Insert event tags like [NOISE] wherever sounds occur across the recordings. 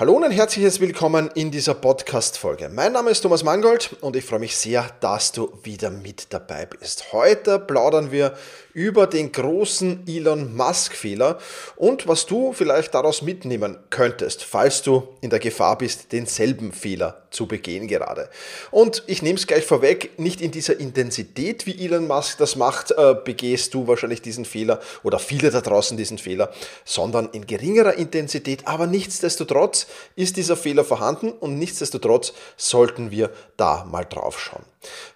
Hallo und ein herzliches Willkommen in dieser Podcast-Folge. Mein Name ist Thomas Mangold und ich freue mich sehr, dass du wieder mit dabei bist. Heute plaudern wir über den großen Elon Musk-Fehler und was du vielleicht daraus mitnehmen könntest, falls du in der Gefahr bist, denselben Fehler zu begehen gerade. Und ich nehme es gleich vorweg, nicht in dieser Intensität, wie Elon Musk das macht, äh, begehst du wahrscheinlich diesen Fehler oder viele da draußen diesen Fehler, sondern in geringerer Intensität, aber nichtsdestotrotz ist dieser Fehler vorhanden und nichtsdestotrotz sollten wir da mal drauf schauen.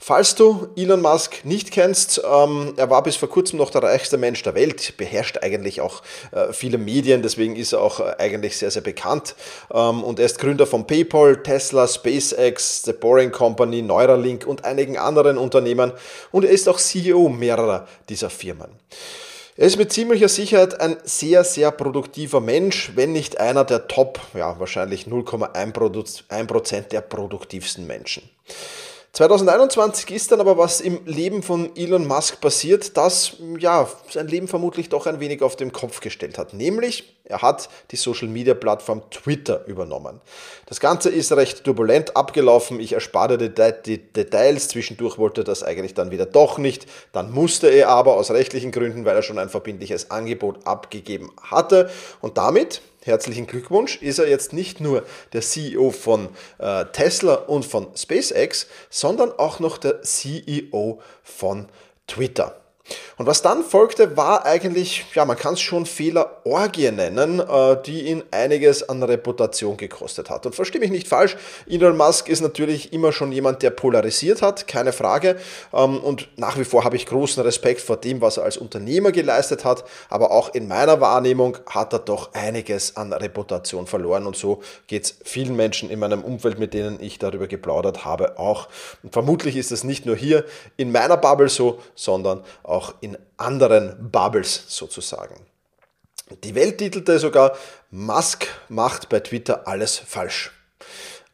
Falls du Elon Musk nicht kennst, ähm, er war bis vor kurzem noch der reichste Mensch der Welt, beherrscht eigentlich auch äh, viele Medien, deswegen ist er auch äh, eigentlich sehr, sehr bekannt. Ähm, und er ist Gründer von PayPal, Tesla, SpaceX, The Boring Company, Neuralink und einigen anderen Unternehmen. Und er ist auch CEO mehrerer dieser Firmen. Er ist mit ziemlicher Sicherheit ein sehr, sehr produktiver Mensch, wenn nicht einer der Top, ja wahrscheinlich 0,1% der produktivsten Menschen. 2021 ist dann aber was im Leben von Elon Musk passiert, das ja sein Leben vermutlich doch ein wenig auf den Kopf gestellt hat. Nämlich, er hat die Social Media Plattform Twitter übernommen. Das Ganze ist recht turbulent abgelaufen. Ich erspare die, die Details. Zwischendurch wollte er das eigentlich dann wieder doch nicht. Dann musste er aber aus rechtlichen Gründen, weil er schon ein verbindliches Angebot abgegeben hatte. Und damit herzlichen Glückwunsch, ist er jetzt nicht nur der CEO von äh, Tesla und von SpaceX, sondern auch noch der CEO von Twitter. Und was dann folgte, war eigentlich, ja, man kann es schon Fehlerorgie nennen, äh, die ihn einiges an Reputation gekostet hat. Und verstehe mich nicht falsch, Elon Musk ist natürlich immer schon jemand, der polarisiert hat, keine Frage. Ähm, und nach wie vor habe ich großen Respekt vor dem, was er als Unternehmer geleistet hat. Aber auch in meiner Wahrnehmung hat er doch einiges an Reputation verloren. Und so geht es vielen Menschen in meinem Umfeld, mit denen ich darüber geplaudert habe, auch. Und vermutlich ist es nicht nur hier in meiner Bubble so, sondern auch auch in anderen Bubbles sozusagen. Die Welt titelte sogar, Musk macht bei Twitter alles falsch.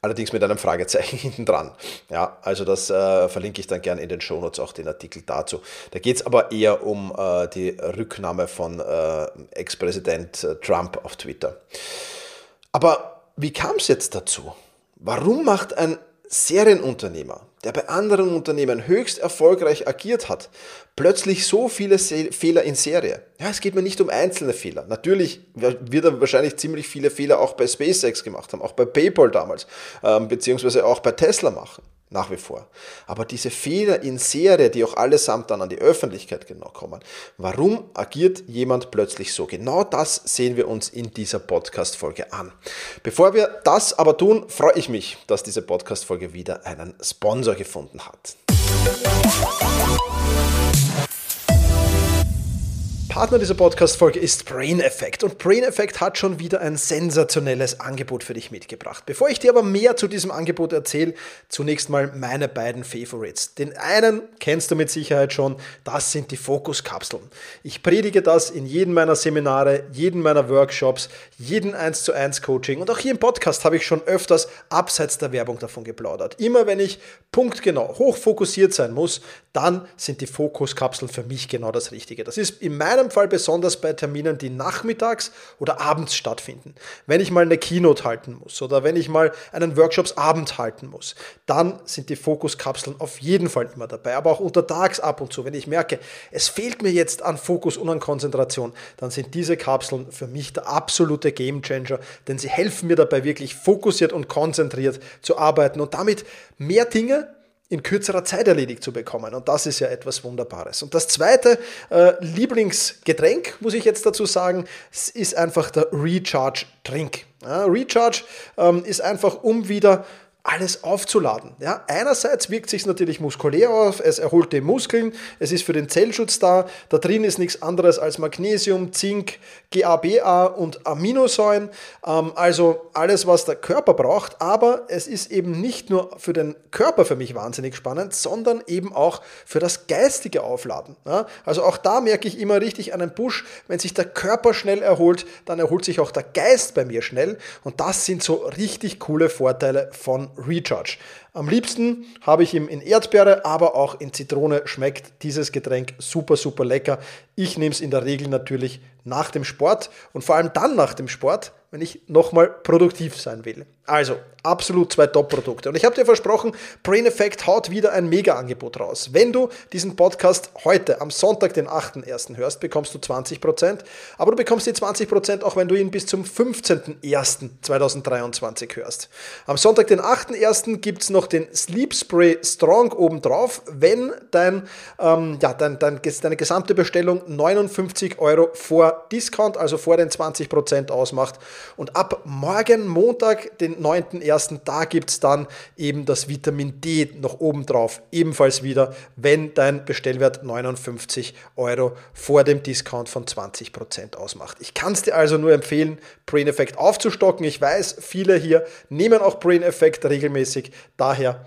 Allerdings mit einem Fragezeichen [LAUGHS] hinten dran. Ja, also das äh, verlinke ich dann gerne in den Shownotes auch den Artikel dazu. Da geht es aber eher um äh, die Rücknahme von äh, Ex-Präsident äh, Trump auf Twitter. Aber wie kam es jetzt dazu? Warum macht ein Serienunternehmer, der bei anderen Unternehmen höchst erfolgreich agiert hat, plötzlich so viele Fehler in Serie. Ja, es geht mir nicht um einzelne Fehler. Natürlich wird er wahrscheinlich ziemlich viele Fehler auch bei SpaceX gemacht haben, auch bei PayPal damals, ähm, beziehungsweise auch bei Tesla machen nach wie vor. Aber diese Fehler in Serie, die auch allesamt dann an die Öffentlichkeit genau kommen, warum agiert jemand plötzlich so? Genau das sehen wir uns in dieser Podcast-Folge an. Bevor wir das aber tun, freue ich mich, dass diese Podcast-Folge wieder einen Sponsor gefunden hat. Partner dieser Podcast-Folge ist Brain Effect und Brain Effect hat schon wieder ein sensationelles Angebot für dich mitgebracht. Bevor ich dir aber mehr zu diesem Angebot erzähle, zunächst mal meine beiden Favorites. Den einen kennst du mit Sicherheit schon, das sind die Fokuskapseln. Ich predige das in jedem meiner Seminare, jeden meiner Workshops, jeden 1 zu 1 Coaching und auch hier im Podcast habe ich schon öfters abseits der Werbung davon geplaudert. Immer wenn ich punktgenau hochfokussiert sein muss, dann sind die Fokuskapseln für mich genau das Richtige. Das ist in meinem meinem Fall besonders bei Terminen, die nachmittags oder abends stattfinden. Wenn ich mal eine Keynote halten muss oder wenn ich mal einen Workshopsabend halten muss, dann sind die Fokuskapseln auf jeden Fall immer dabei. Aber auch untertags ab und zu, wenn ich merke, es fehlt mir jetzt an Fokus und an Konzentration, dann sind diese Kapseln für mich der absolute Gamechanger, denn sie helfen mir dabei wirklich fokussiert und konzentriert zu arbeiten und damit mehr Dinge in kürzerer Zeit erledigt zu bekommen. Und das ist ja etwas Wunderbares. Und das zweite äh, Lieblingsgetränk, muss ich jetzt dazu sagen, ist einfach der Recharge Drink. Ja, Recharge ähm, ist einfach, um wieder alles aufzuladen. Ja, einerseits wirkt sich natürlich muskulär auf, es erholt die Muskeln, es ist für den Zellschutz da, da drin ist nichts anderes als Magnesium, Zink, GABA und Aminosäuren, ähm, also alles, was der Körper braucht, aber es ist eben nicht nur für den Körper für mich wahnsinnig spannend, sondern eben auch für das geistige Aufladen. Ja, also auch da merke ich immer richtig einen Push, wenn sich der Körper schnell erholt, dann erholt sich auch der Geist bei mir schnell und das sind so richtig coole Vorteile von Recharge. Am liebsten habe ich ihn in Erdbeere, aber auch in Zitrone schmeckt dieses Getränk super, super lecker. Ich nehme es in der Regel natürlich nach dem Sport und vor allem dann nach dem Sport, wenn ich nochmal produktiv sein will. Also, absolut zwei Top-Produkte. Und ich habe dir versprochen, Brain Effect haut wieder ein Mega-Angebot raus. Wenn du diesen Podcast heute am Sonntag, den 8.1. hörst, bekommst du 20%. Aber du bekommst die 20% auch, wenn du ihn bis zum 15.01.2023 hörst. Am Sonntag, den 8.1. gibt es noch den Sleep Spray Strong obendrauf, wenn dein, ähm, ja, dein, dein, deine gesamte Bestellung 59 Euro vor Discount, also vor den 20% ausmacht. Und ab morgen, Montag, den 9.1., da gibt es dann eben das Vitamin D noch oben drauf, ebenfalls wieder, wenn dein Bestellwert 59 Euro vor dem Discount von 20% ausmacht. Ich kann es dir also nur empfehlen, Brain Effect aufzustocken. Ich weiß, viele hier nehmen auch Brain Effect regelmäßig, daher ja,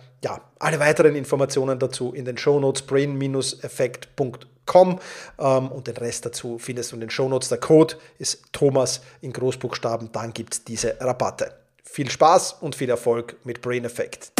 alle weiteren Informationen dazu in den Shownotes brain-effekt.com ähm, und den Rest dazu findest du in den Shownotes. Der Code ist Thomas in Großbuchstaben, dann gibt es diese Rabatte. Viel Spaß und viel Erfolg mit Brain Effect.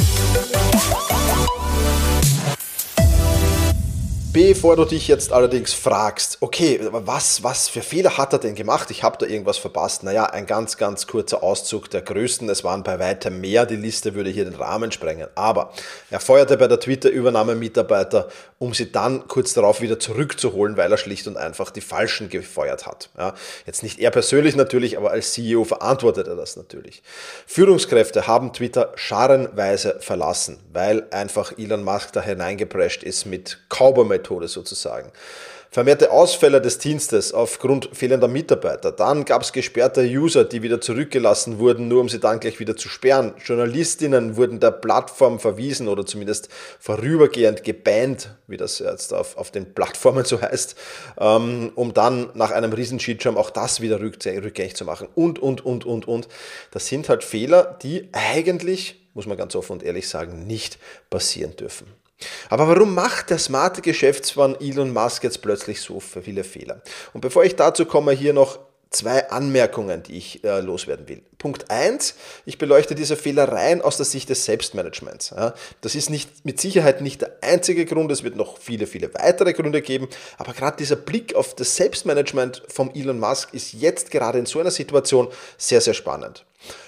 Bevor du dich jetzt allerdings fragst, okay, was, was für Fehler hat er denn gemacht? Ich habe da irgendwas verpasst. Naja, ein ganz, ganz kurzer Auszug der größten. Es waren bei weitem mehr. Die Liste würde hier den Rahmen sprengen. Aber er feuerte bei der Twitter-Übernahme Mitarbeiter, um sie dann kurz darauf wieder zurückzuholen, weil er schlicht und einfach die Falschen gefeuert hat. Ja, jetzt nicht er persönlich natürlich, aber als CEO verantwortet er das natürlich. Führungskräfte haben Twitter scharenweise verlassen, weil einfach Elon Musk da hineingeprescht ist mit Cowboy Methode sozusagen. Vermehrte Ausfälle des Dienstes aufgrund fehlender Mitarbeiter. Dann gab es gesperrte User, die wieder zurückgelassen wurden, nur um sie dann gleich wieder zu sperren. Journalistinnen wurden der Plattform verwiesen oder zumindest vorübergehend gebannt, wie das jetzt auf, auf den Plattformen so heißt, ähm, um dann nach einem riesen Cheatschirm auch das wieder rückgängig zu machen. Und, und, und, und, und. Das sind halt Fehler, die eigentlich, muss man ganz offen und ehrlich sagen, nicht passieren dürfen. Aber warum macht der smarte Geschäftsmann Elon Musk jetzt plötzlich so viele Fehler? Und bevor ich dazu komme, hier noch zwei Anmerkungen, die ich äh, loswerden will. Punkt eins: ich beleuchte diese Fehler rein aus der Sicht des Selbstmanagements. Ja, das ist nicht, mit Sicherheit nicht der einzige Grund, es wird noch viele, viele weitere Gründe geben, aber gerade dieser Blick auf das Selbstmanagement von Elon Musk ist jetzt gerade in so einer Situation sehr, sehr spannend.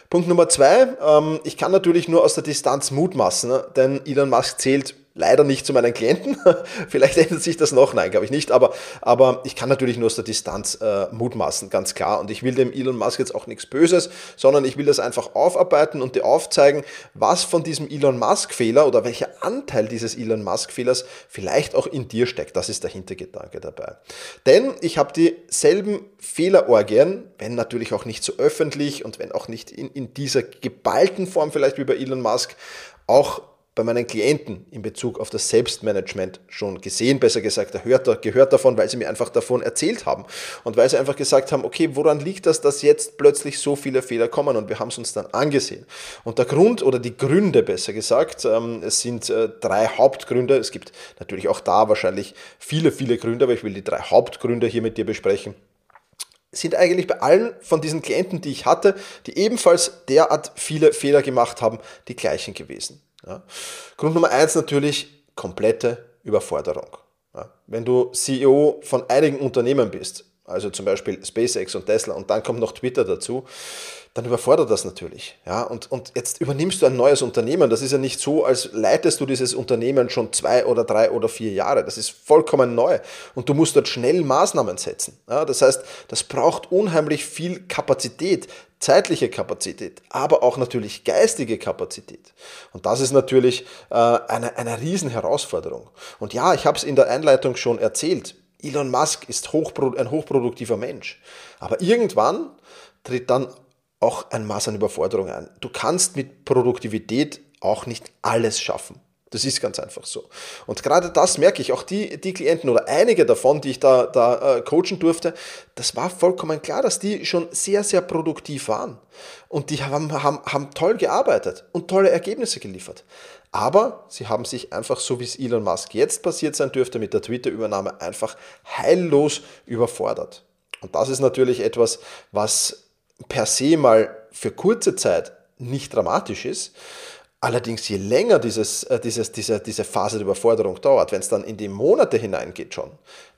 Punkt Nummer zwei, ähm, ich kann natürlich nur aus der Distanz mutmaßen, ne? denn Elon Musk zählt leider nicht zu meinen Klienten. [LAUGHS] Vielleicht ändert sich das noch, nein, glaube ich nicht. Aber, aber ich kann natürlich nur aus der Distanz äh, mutmaßen, ganz klar. Und ich will dem Elon Musk jetzt auch nichts Böses, sondern ich will das einfach aufarbeiten und dir aufzeigen, was von diesem Elon Musk-Fehler oder welcher Anteil dieses Elon Musk-Fehlers vielleicht auch in dir steckt. Das ist der Hintergedanke dabei. Denn ich habe dieselben Fehlerorgien, wenn natürlich auch nicht so öffentlich und wenn auch nicht in, in dieser geballten Form vielleicht wie bei Elon Musk, auch bei meinen Klienten in Bezug auf das Selbstmanagement schon gesehen, besser gesagt, gehört, gehört davon, weil sie mir einfach davon erzählt haben und weil sie einfach gesagt haben, okay, woran liegt das, dass jetzt plötzlich so viele Fehler kommen und wir haben es uns dann angesehen. Und der Grund oder die Gründe, besser gesagt, ähm, es sind äh, drei Hauptgründe, es gibt natürlich auch da wahrscheinlich viele, viele Gründe, aber ich will die drei Hauptgründe hier mit dir besprechen sind eigentlich bei allen von diesen Klienten, die ich hatte, die ebenfalls derart viele Fehler gemacht haben, die gleichen gewesen. Ja. Grund Nummer eins natürlich komplette Überforderung. Ja. Wenn du CEO von einigen Unternehmen bist, also zum Beispiel SpaceX und Tesla und dann kommt noch Twitter dazu, dann überfordert das natürlich. Ja, und, und jetzt übernimmst du ein neues Unternehmen. Das ist ja nicht so, als leitest du dieses Unternehmen schon zwei oder drei oder vier Jahre. Das ist vollkommen neu. Und du musst dort schnell Maßnahmen setzen. Ja, das heißt, das braucht unheimlich viel Kapazität, zeitliche Kapazität, aber auch natürlich geistige Kapazität. Und das ist natürlich äh, eine, eine Riesenherausforderung. Und ja, ich habe es in der Einleitung schon erzählt. Elon Musk ist hochpro ein hochproduktiver Mensch. Aber irgendwann tritt dann auch ein Maß an Überforderung ein. Du kannst mit Produktivität auch nicht alles schaffen. Das ist ganz einfach so. Und gerade das merke ich, auch die, die Klienten oder einige davon, die ich da, da äh, coachen durfte, das war vollkommen klar, dass die schon sehr, sehr produktiv waren. Und die haben, haben, haben toll gearbeitet und tolle Ergebnisse geliefert. Aber sie haben sich einfach, so wie es Elon Musk jetzt passiert sein dürfte mit der Twitter-Übernahme, einfach heillos überfordert. Und das ist natürlich etwas, was per se mal für kurze Zeit nicht dramatisch ist, Allerdings, je länger dieses, äh, dieses, diese, diese Phase der Überforderung dauert, wenn es dann in die Monate hineingeht schon,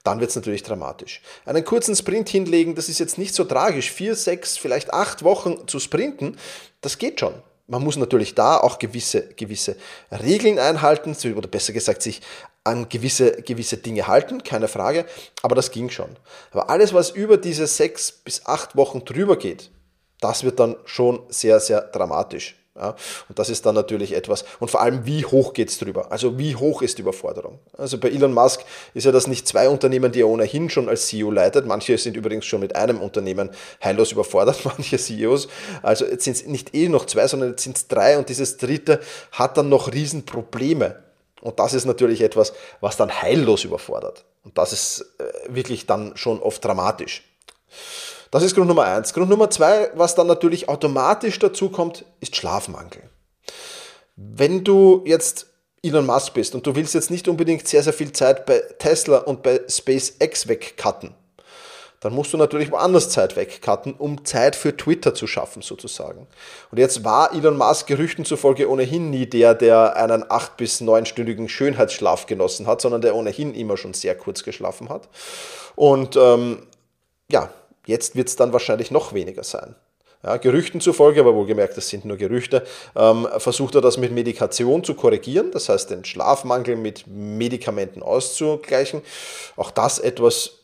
dann wird es natürlich dramatisch. Einen kurzen Sprint hinlegen, das ist jetzt nicht so tragisch. Vier, sechs, vielleicht acht Wochen zu sprinten, das geht schon. Man muss natürlich da auch gewisse, gewisse Regeln einhalten, oder besser gesagt, sich an gewisse, gewisse Dinge halten, keine Frage, aber das ging schon. Aber alles, was über diese sechs bis acht Wochen drüber geht, das wird dann schon sehr, sehr dramatisch. Ja, und das ist dann natürlich etwas, und vor allem, wie hoch geht es drüber? Also wie hoch ist die Überforderung? Also bei Elon Musk ist ja das nicht zwei Unternehmen, die er ohnehin schon als CEO leitet. Manche sind übrigens schon mit einem Unternehmen heillos überfordert, [LAUGHS] manche CEOs. Also jetzt sind es nicht eh noch zwei, sondern jetzt sind es drei und dieses dritte hat dann noch Riesenprobleme. Und das ist natürlich etwas, was dann heillos überfordert. Und das ist äh, wirklich dann schon oft dramatisch. Das ist Grund Nummer eins. Grund Nummer zwei, was dann natürlich automatisch dazu kommt, ist Schlafmangel. Wenn du jetzt Elon Musk bist und du willst jetzt nicht unbedingt sehr, sehr viel Zeit bei Tesla und bei SpaceX wegcutten, dann musst du natürlich woanders Zeit wegcutten, um Zeit für Twitter zu schaffen, sozusagen. Und jetzt war Elon Musk Gerüchten zufolge ohnehin nie der, der einen acht- bis neunstündigen Schönheitsschlaf genossen hat, sondern der ohnehin immer schon sehr kurz geschlafen hat. Und ähm, ja, Jetzt wird es dann wahrscheinlich noch weniger sein. Ja, Gerüchten zufolge, aber wohlgemerkt, das sind nur Gerüchte, ähm, versucht er das mit Medikation zu korrigieren, das heißt den Schlafmangel mit Medikamenten auszugleichen. Auch das etwas,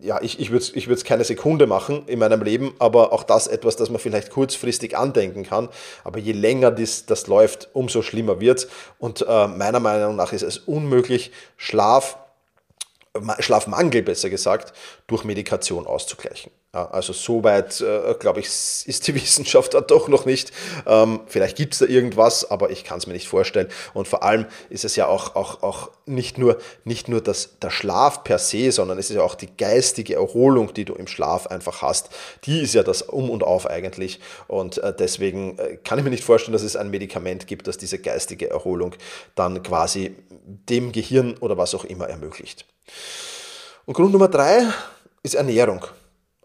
ja, ich, ich würde es ich keine Sekunde machen in meinem Leben, aber auch das etwas, das man vielleicht kurzfristig andenken kann. Aber je länger das, das läuft, umso schlimmer wird Und äh, meiner Meinung nach ist es unmöglich, Schlaf Schlafmangel besser gesagt, durch Medikation auszugleichen. Also soweit, äh, glaube ich, ist die [LAUGHS] Wissenschaft da doch noch nicht. Ähm, vielleicht gibt es da irgendwas, aber ich kann es mir nicht vorstellen. Und vor allem ist es ja auch, auch, auch nicht nur, nicht nur das, der Schlaf per se, sondern es ist ja auch die geistige Erholung, die du im Schlaf einfach hast. Die ist ja das Um und Auf eigentlich. Und äh, deswegen äh, kann ich mir nicht vorstellen, dass es ein Medikament gibt, das diese geistige Erholung dann quasi dem Gehirn oder was auch immer ermöglicht. Und Grund Nummer drei ist Ernährung.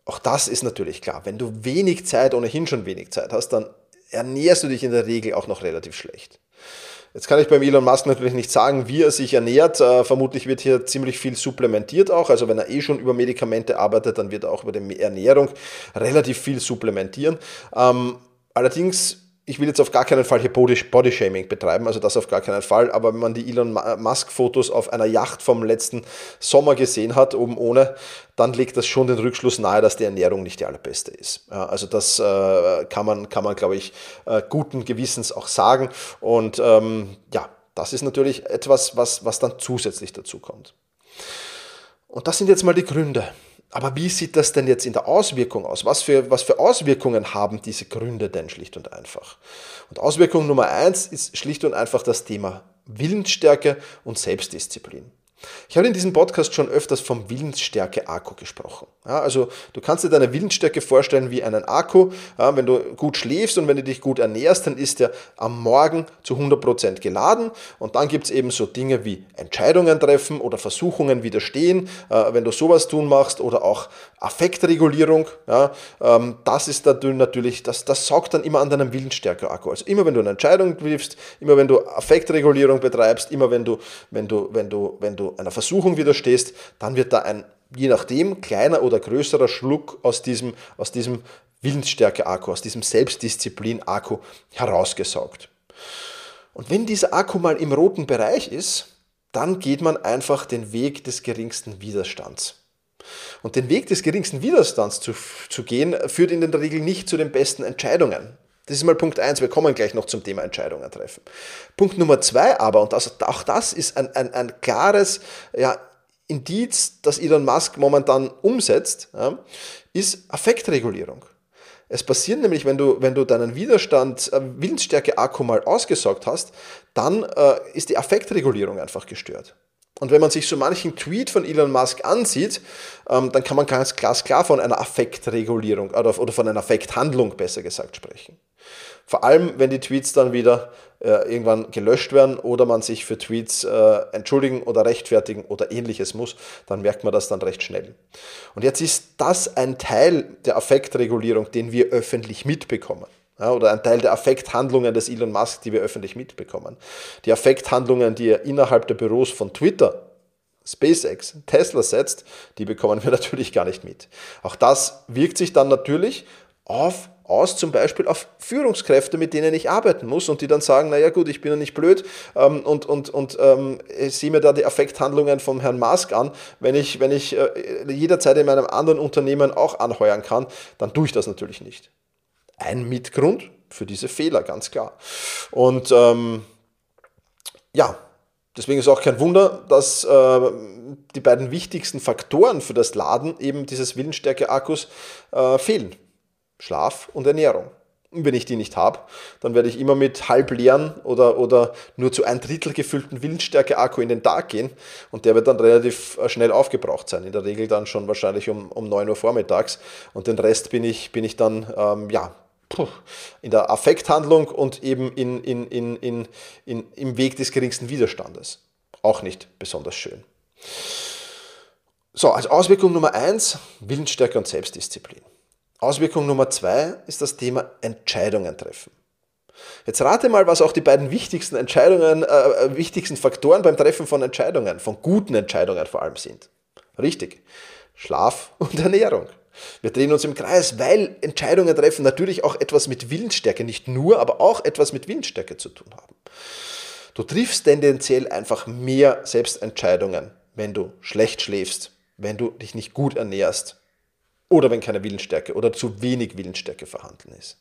Auch das ist natürlich klar. Wenn du wenig Zeit, ohnehin schon wenig Zeit hast, dann ernährst du dich in der Regel auch noch relativ schlecht. Jetzt kann ich beim Elon Musk natürlich nicht sagen, wie er sich ernährt. Äh, vermutlich wird hier ziemlich viel supplementiert auch. Also wenn er eh schon über Medikamente arbeitet, dann wird er auch über die Ernährung relativ viel supplementieren. Ähm, allerdings ich will jetzt auf gar keinen Fall hier Bodyshaming betreiben, also das auf gar keinen Fall, aber wenn man die Elon Musk Fotos auf einer Yacht vom letzten Sommer gesehen hat, oben ohne, dann legt das schon den Rückschluss nahe, dass die Ernährung nicht die allerbeste ist. Ja, also das äh, kann man, kann man glaube ich, äh, guten Gewissens auch sagen und ähm, ja, das ist natürlich etwas, was, was dann zusätzlich dazu kommt. Und das sind jetzt mal die Gründe. Aber wie sieht das denn jetzt in der Auswirkung aus? Was für, was für Auswirkungen haben diese Gründe denn schlicht und einfach? Und Auswirkung Nummer eins ist schlicht und einfach das Thema Willensstärke und Selbstdisziplin. Ich habe in diesem Podcast schon öfters vom Willensstärke-Akku gesprochen. Ja, also du kannst dir deine Willensstärke vorstellen wie einen Akku. Ja, wenn du gut schläfst und wenn du dich gut ernährst, dann ist der am Morgen zu 100% geladen. Und dann gibt es eben so Dinge wie Entscheidungen treffen oder Versuchungen widerstehen, äh, wenn du sowas tun machst oder auch Affektregulierung. Ja, ähm, das ist natürlich, das, das saugt dann immer an deinem Willensstärke-Akku. Also immer wenn du eine Entscheidung triffst, immer wenn du Affektregulierung betreibst, immer wenn du, wenn du, wenn du, wenn du einer Versuchung widerstehst, dann wird da ein, je nachdem, kleiner oder größerer Schluck aus diesem, aus diesem Willensstärke-Akku, aus diesem Selbstdisziplin-Akku herausgesaugt. Und wenn dieser Akku mal im roten Bereich ist, dann geht man einfach den Weg des geringsten Widerstands. Und den Weg des geringsten Widerstands zu, zu gehen, führt in der Regel nicht zu den besten Entscheidungen. Das ist mal Punkt eins. Wir kommen gleich noch zum Thema Entscheidungen treffen. Punkt Nummer zwei aber, und das, auch das ist ein, ein, ein klares ja, Indiz, das Elon Musk momentan umsetzt, ja, ist Affektregulierung. Es passiert nämlich, wenn du, wenn du deinen Widerstand, äh, Willensstärke-Akku mal ausgesaugt hast, dann äh, ist die Affektregulierung einfach gestört. Und wenn man sich so manchen Tweet von Elon Musk ansieht, ähm, dann kann man ganz glasklar von einer Affektregulierung oder, oder von einer Affekthandlung besser gesagt sprechen. Vor allem, wenn die Tweets dann wieder äh, irgendwann gelöscht werden oder man sich für Tweets äh, entschuldigen oder rechtfertigen oder ähnliches muss, dann merkt man das dann recht schnell. Und jetzt ist das ein Teil der Affektregulierung, den wir öffentlich mitbekommen. Ja, oder ein Teil der Affekthandlungen des Elon Musk, die wir öffentlich mitbekommen. Die Affekthandlungen, die er innerhalb der Büros von Twitter, SpaceX, Tesla setzt, die bekommen wir [LAUGHS] natürlich gar nicht mit. Auch das wirkt sich dann natürlich auf aus, zum Beispiel auf Führungskräfte, mit denen ich arbeiten muss und die dann sagen, naja gut, ich bin ja nicht blöd ähm, und, und, und ähm, ich sehe mir da die Affekthandlungen vom Herrn Musk an. Wenn ich, wenn ich äh, jederzeit in meinem anderen Unternehmen auch anheuern kann, dann tue ich das natürlich nicht. Ein Mitgrund für diese Fehler, ganz klar. Und ähm, ja, deswegen ist auch kein Wunder, dass äh, die beiden wichtigsten Faktoren für das Laden eben dieses Willensstärke-Akkus äh, fehlen. Schlaf und Ernährung. Und wenn ich die nicht habe, dann werde ich immer mit halb leeren oder, oder nur zu ein Drittel gefüllten Willensstärke-Akku in den Tag gehen und der wird dann relativ äh, schnell aufgebraucht sein. In der Regel dann schon wahrscheinlich um, um 9 Uhr vormittags und den Rest bin ich, bin ich dann ähm, ja, in der Affekthandlung und eben in, in, in, in, in, im Weg des geringsten Widerstandes. Auch nicht besonders schön. So, als Auswirkung Nummer 1, Willensstärke und Selbstdisziplin. Auswirkung Nummer zwei ist das Thema Entscheidungen treffen. Jetzt rate mal, was auch die beiden wichtigsten Entscheidungen, äh, äh, wichtigsten Faktoren beim Treffen von Entscheidungen, von guten Entscheidungen vor allem sind. Richtig. Schlaf und [LAUGHS] Ernährung. Wir drehen uns im Kreis, weil Entscheidungen treffen natürlich auch etwas mit Willensstärke, nicht nur, aber auch etwas mit Willensstärke zu tun haben. Du triffst tendenziell einfach mehr Selbstentscheidungen, wenn du schlecht schläfst, wenn du dich nicht gut ernährst, oder wenn keine Willensstärke oder zu wenig Willensstärke vorhanden ist.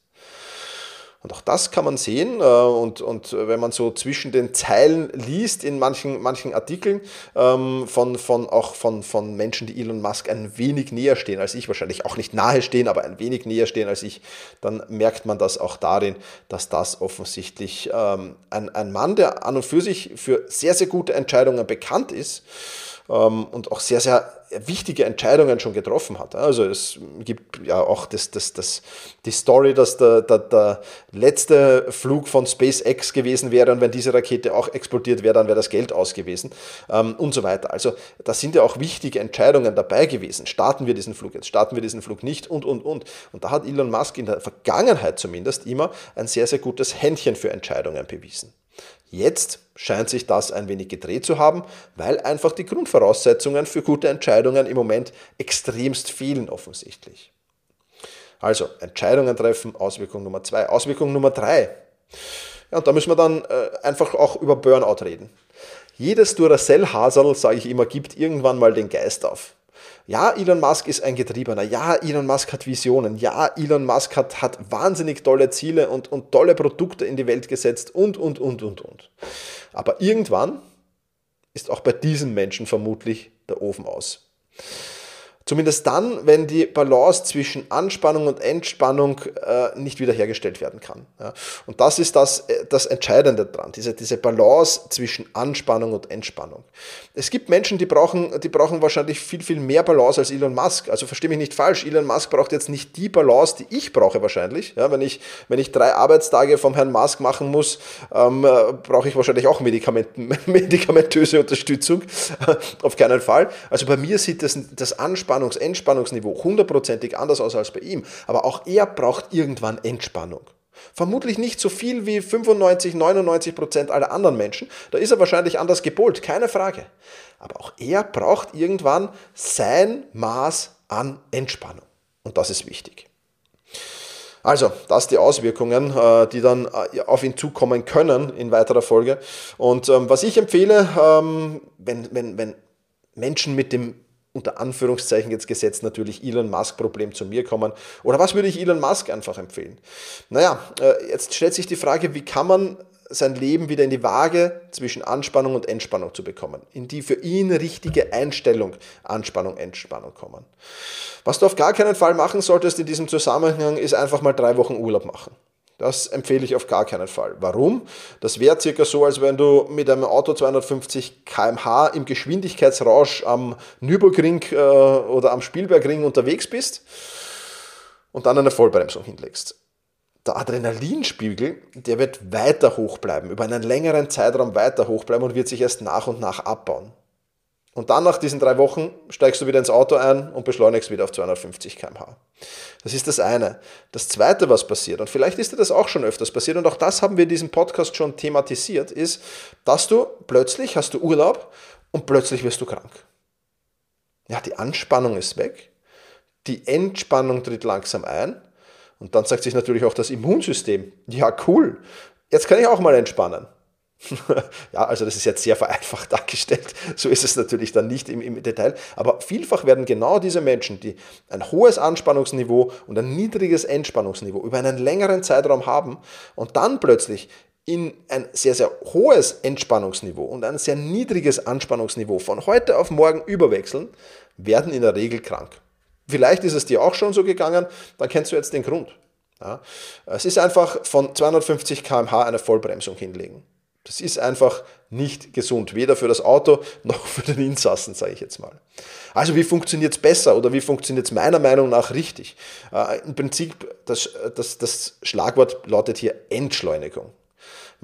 Und auch das kann man sehen. Äh, und, und wenn man so zwischen den Zeilen liest in manchen, manchen Artikeln ähm, von, von, auch von, von Menschen, die Elon Musk ein wenig näher stehen als ich, wahrscheinlich auch nicht nahe stehen, aber ein wenig näher stehen als ich, dann merkt man das auch darin, dass das offensichtlich ähm, ein, ein Mann, der an und für sich für sehr, sehr gute Entscheidungen bekannt ist und auch sehr, sehr wichtige Entscheidungen schon getroffen hat. Also es gibt ja auch das, das, das, die Story, dass der, der, der letzte Flug von SpaceX gewesen wäre und wenn diese Rakete auch explodiert wäre, dann wäre das Geld aus gewesen ähm, und so weiter. Also da sind ja auch wichtige Entscheidungen dabei gewesen. Starten wir diesen Flug jetzt, starten wir diesen Flug nicht und, und, und. Und da hat Elon Musk in der Vergangenheit zumindest immer ein sehr, sehr gutes Händchen für Entscheidungen bewiesen. Jetzt scheint sich das ein wenig gedreht zu haben, weil einfach die Grundvoraussetzungen für gute Entscheidungen im Moment extremst fehlen offensichtlich. Also Entscheidungen treffen, Auswirkung Nummer zwei. Auswirkung Nummer drei. Ja, und da müssen wir dann äh, einfach auch über Burnout reden. Jedes Duracell-Hasel, sage ich immer, gibt irgendwann mal den Geist auf. Ja, Elon Musk ist ein Getriebener. Ja, Elon Musk hat Visionen. Ja, Elon Musk hat, hat wahnsinnig tolle Ziele und, und tolle Produkte in die Welt gesetzt und, und, und, und, und. Aber irgendwann ist auch bei diesem Menschen vermutlich der Ofen aus. Zumindest dann, wenn die Balance zwischen Anspannung und Entspannung äh, nicht wiederhergestellt werden kann. Ja. Und das ist das, äh, das Entscheidende dran, diese, diese Balance zwischen Anspannung und Entspannung. Es gibt Menschen, die brauchen, die brauchen wahrscheinlich viel, viel mehr Balance als Elon Musk. Also verstehe mich nicht falsch, Elon Musk braucht jetzt nicht die Balance, die ich brauche wahrscheinlich. Ja, wenn, ich, wenn ich drei Arbeitstage vom Herrn Musk machen muss, ähm, äh, brauche ich wahrscheinlich auch Medikamenten, [LAUGHS] medikamentöse Unterstützung. Auf keinen Fall. Also bei mir sieht das, das Anspannung Anspannungs-, Entspannungsniveau hundertprozentig anders aus als bei ihm. Aber auch er braucht irgendwann Entspannung. Vermutlich nicht so viel wie 95, 99 Prozent aller anderen Menschen. Da ist er wahrscheinlich anders gepolt, keine Frage. Aber auch er braucht irgendwann sein Maß an Entspannung. Und das ist wichtig. Also, das die Auswirkungen, äh, die dann äh, auf ihn zukommen können in weiterer Folge. Und ähm, was ich empfehle, ähm, wenn, wenn, wenn Menschen mit dem unter Anführungszeichen jetzt gesetzt natürlich Elon Musk-Problem zu mir kommen. Oder was würde ich Elon Musk einfach empfehlen? Naja, äh, jetzt stellt sich die Frage, wie kann man sein Leben wieder in die Waage zwischen Anspannung und Entspannung zu bekommen, in die für ihn richtige Einstellung Anspannung, Entspannung kommen. Was du auf gar keinen Fall machen solltest in diesem Zusammenhang, ist einfach mal drei Wochen Urlaub machen. Das empfehle ich auf gar keinen Fall. Warum? Das wäre circa so, als wenn du mit einem Auto 250 km/h im Geschwindigkeitsrausch am Nürburgring äh, oder am Spielbergring unterwegs bist und dann eine Vollbremsung hinlegst. Der Adrenalinspiegel, der wird weiter hoch bleiben, über einen längeren Zeitraum weiter hoch bleiben und wird sich erst nach und nach abbauen. Und dann nach diesen drei Wochen steigst du wieder ins Auto ein und beschleunigst wieder auf 250 km/h. Das ist das eine. Das zweite, was passiert, und vielleicht ist dir das auch schon öfters passiert, und auch das haben wir in diesem Podcast schon thematisiert, ist, dass du plötzlich hast du Urlaub und plötzlich wirst du krank. Ja, die Anspannung ist weg, die Entspannung tritt langsam ein und dann sagt sich natürlich auch das Immunsystem, ja cool, jetzt kann ich auch mal entspannen. Ja, also das ist jetzt sehr vereinfacht [LAUGHS] dargestellt. So ist es natürlich dann nicht im, im, Detail. Aber vielfach werden genau diese Menschen, die ein hohes Anspannungsniveau und ein niedriges Entspannungsniveau über einen längeren Zeitraum haben und dann plötzlich in ein sehr, sehr hohes Entspannungsniveau und ein sehr niedriges Anspannungsniveau von heute auf morgen überwechseln, werden in der Regel krank. Vielleicht ist es dir auch schon so gegangen, dann kennst du jetzt den Grund. Ja, es ist einfach von 250 km/h eine Vollbremsung hinlegen. Das ist einfach nicht gesund, weder für das Auto [LAUGHS] noch für den Insassen, sage ich jetzt mal. Also wie funktioniert es besser oder wie funktioniert es meiner Meinung nach richtig? Äh, Im Prinzip, das, das, das Schlagwort lautet hier Entschleunigung.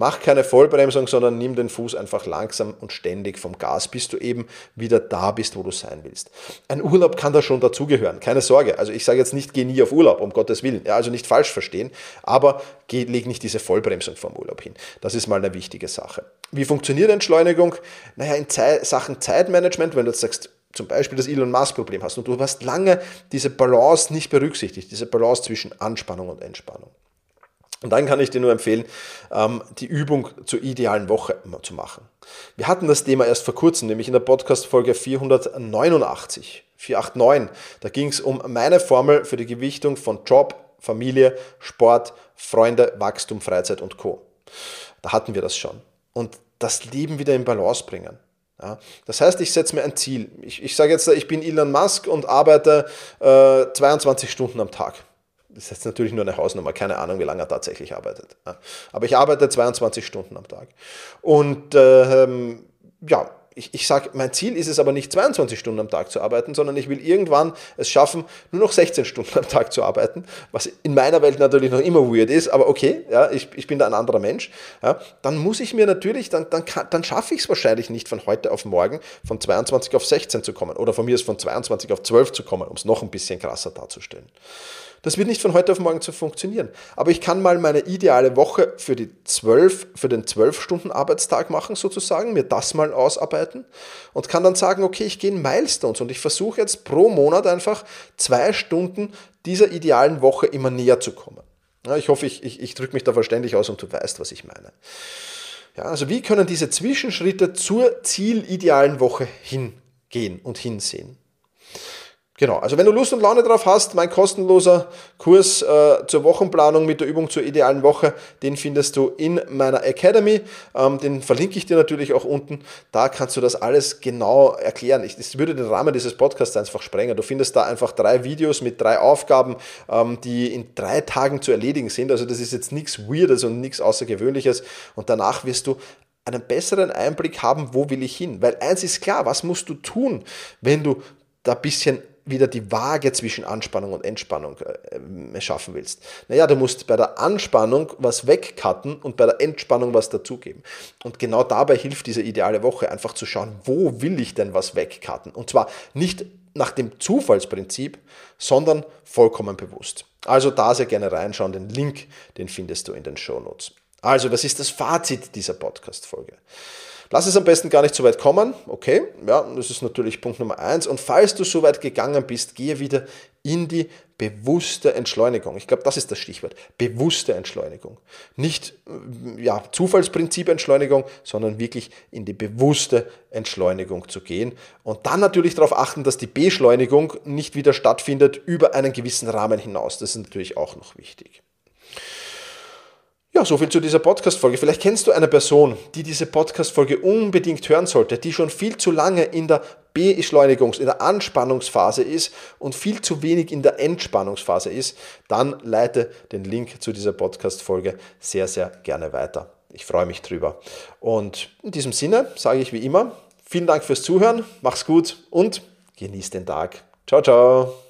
Mach keine Vollbremsung, sondern nimm den Fuß einfach langsam und ständig vom Gas, bis du eben wieder da bist, wo du sein willst. Ein Urlaub kann da schon dazugehören, keine Sorge. Also ich sage jetzt nicht, geh nie auf Urlaub, um Gottes Willen. Ja, also nicht falsch verstehen, aber geh, leg nicht diese Vollbremsung vom Urlaub hin. Das ist mal eine wichtige Sache. Wie funktioniert Entschleunigung? Naja, in Zeit, Sachen Zeitmanagement, wenn du jetzt sagst, zum Beispiel das Elon Musk-Problem hast und du hast lange diese Balance nicht berücksichtigt, diese Balance zwischen Anspannung und Entspannung. Und dann kann ich dir nur empfehlen, ähm, die Übung zur idealen Woche zu machen. Wir hatten das Thema erst vor kurzem, nämlich in der Podcast-Folge 489, 489. Da ging es um meine Formel für die Gewichtung von Job, Familie, Sport, Freunde, Wachstum, Freizeit und Co. Da hatten wir das schon. Und das Leben wieder in Balance bringen. Ja, das heißt, ich setze mir ein Ziel. Ich, ich sage jetzt, ich bin Elon Musk und arbeite äh, 22 Stunden am Tag. Das ist jetzt natürlich nur eine Hausnummer, keine Ahnung, wie lange er tatsächlich arbeitet. Aber ich arbeite 22 Stunden am Tag. Und äh, ja, ich, ich sage, mein Ziel ist es aber nicht 22 Stunden am Tag zu arbeiten, sondern ich will irgendwann es schaffen, nur noch 16 Stunden am Tag zu arbeiten, was in meiner Welt natürlich noch immer weird ist, aber okay, ja, ich, ich bin da ein anderer Mensch. Ja, dann muss ich mir natürlich, dann, dann, dann schaffe ich es wahrscheinlich nicht von heute auf morgen von 22 auf 16 zu kommen oder von mir ist von 22 auf 12 zu kommen, um es noch ein bisschen krasser darzustellen. Das wird nicht von heute auf morgen zu funktionieren. Aber ich kann mal meine ideale Woche für, die 12, für den 12-Stunden-Arbeitstag machen, sozusagen, mir das mal ausarbeiten und kann dann sagen, okay, ich gehe in Milestones und ich versuche jetzt pro Monat einfach zwei Stunden dieser idealen Woche immer näher zu kommen. Ja, ich hoffe, ich, ich, ich drücke mich da verständlich aus und du weißt, was ich meine. Ja, also wie können diese Zwischenschritte zur zielidealen Woche hingehen und hinsehen? Genau, also wenn du Lust und Laune drauf hast, mein kostenloser Kurs äh, zur Wochenplanung mit der Übung zur idealen Woche, den findest du in meiner Academy. Ähm, den verlinke ich dir natürlich auch unten. Da kannst du das alles genau erklären. Ich, das würde den Rahmen dieses Podcasts einfach sprengen. Du findest da einfach drei Videos mit drei Aufgaben, ähm, die in drei Tagen zu erledigen sind. Also das ist jetzt nichts Weirdes und nichts Außergewöhnliches. Und danach wirst du einen besseren Einblick haben, wo will ich hin. Weil eins ist klar, was musst du tun, wenn du da ein bisschen wieder die Waage zwischen Anspannung und Entspannung äh, schaffen willst. Naja, du musst bei der Anspannung was wegcutten und bei der Entspannung was dazugeben. Und genau dabei hilft diese ideale Woche, einfach zu schauen, wo will ich denn was wegcutten? Und zwar nicht nach dem Zufallsprinzip, sondern vollkommen bewusst. Also da sehr gerne reinschauen, den Link, den findest du in den Show Notes. Also, das ist das Fazit dieser Podcast-Folge. Lass es am besten gar nicht so weit kommen. Okay, ja, das ist natürlich Punkt Nummer eins. Und falls du so weit gegangen bist, gehe wieder in die bewusste Entschleunigung. Ich glaube, das ist das Stichwort. Bewusste Entschleunigung. Nicht äh, ja, Zufallsprinzip Entschleunigung, sondern wirklich in die bewusste Entschleunigung zu gehen. Und dann natürlich darauf achten, dass die Beschleunigung nicht wieder stattfindet über einen gewissen Rahmen hinaus. Das ist natürlich auch noch wichtig. Ja, so viel zu dieser Podcast-Folge. Vielleicht kennst du eine Person, die diese Podcast-Folge unbedingt hören sollte, die schon viel zu lange in der Beschleunigungs-, in der Anspannungsphase ist und viel zu wenig in der Entspannungsphase ist. Dann leite den Link zu dieser Podcast-Folge sehr, sehr gerne weiter. Ich freue mich drüber. Und in diesem Sinne sage ich wie immer, vielen Dank fürs Zuhören, mach's gut und genieß den Tag. Ciao, ciao.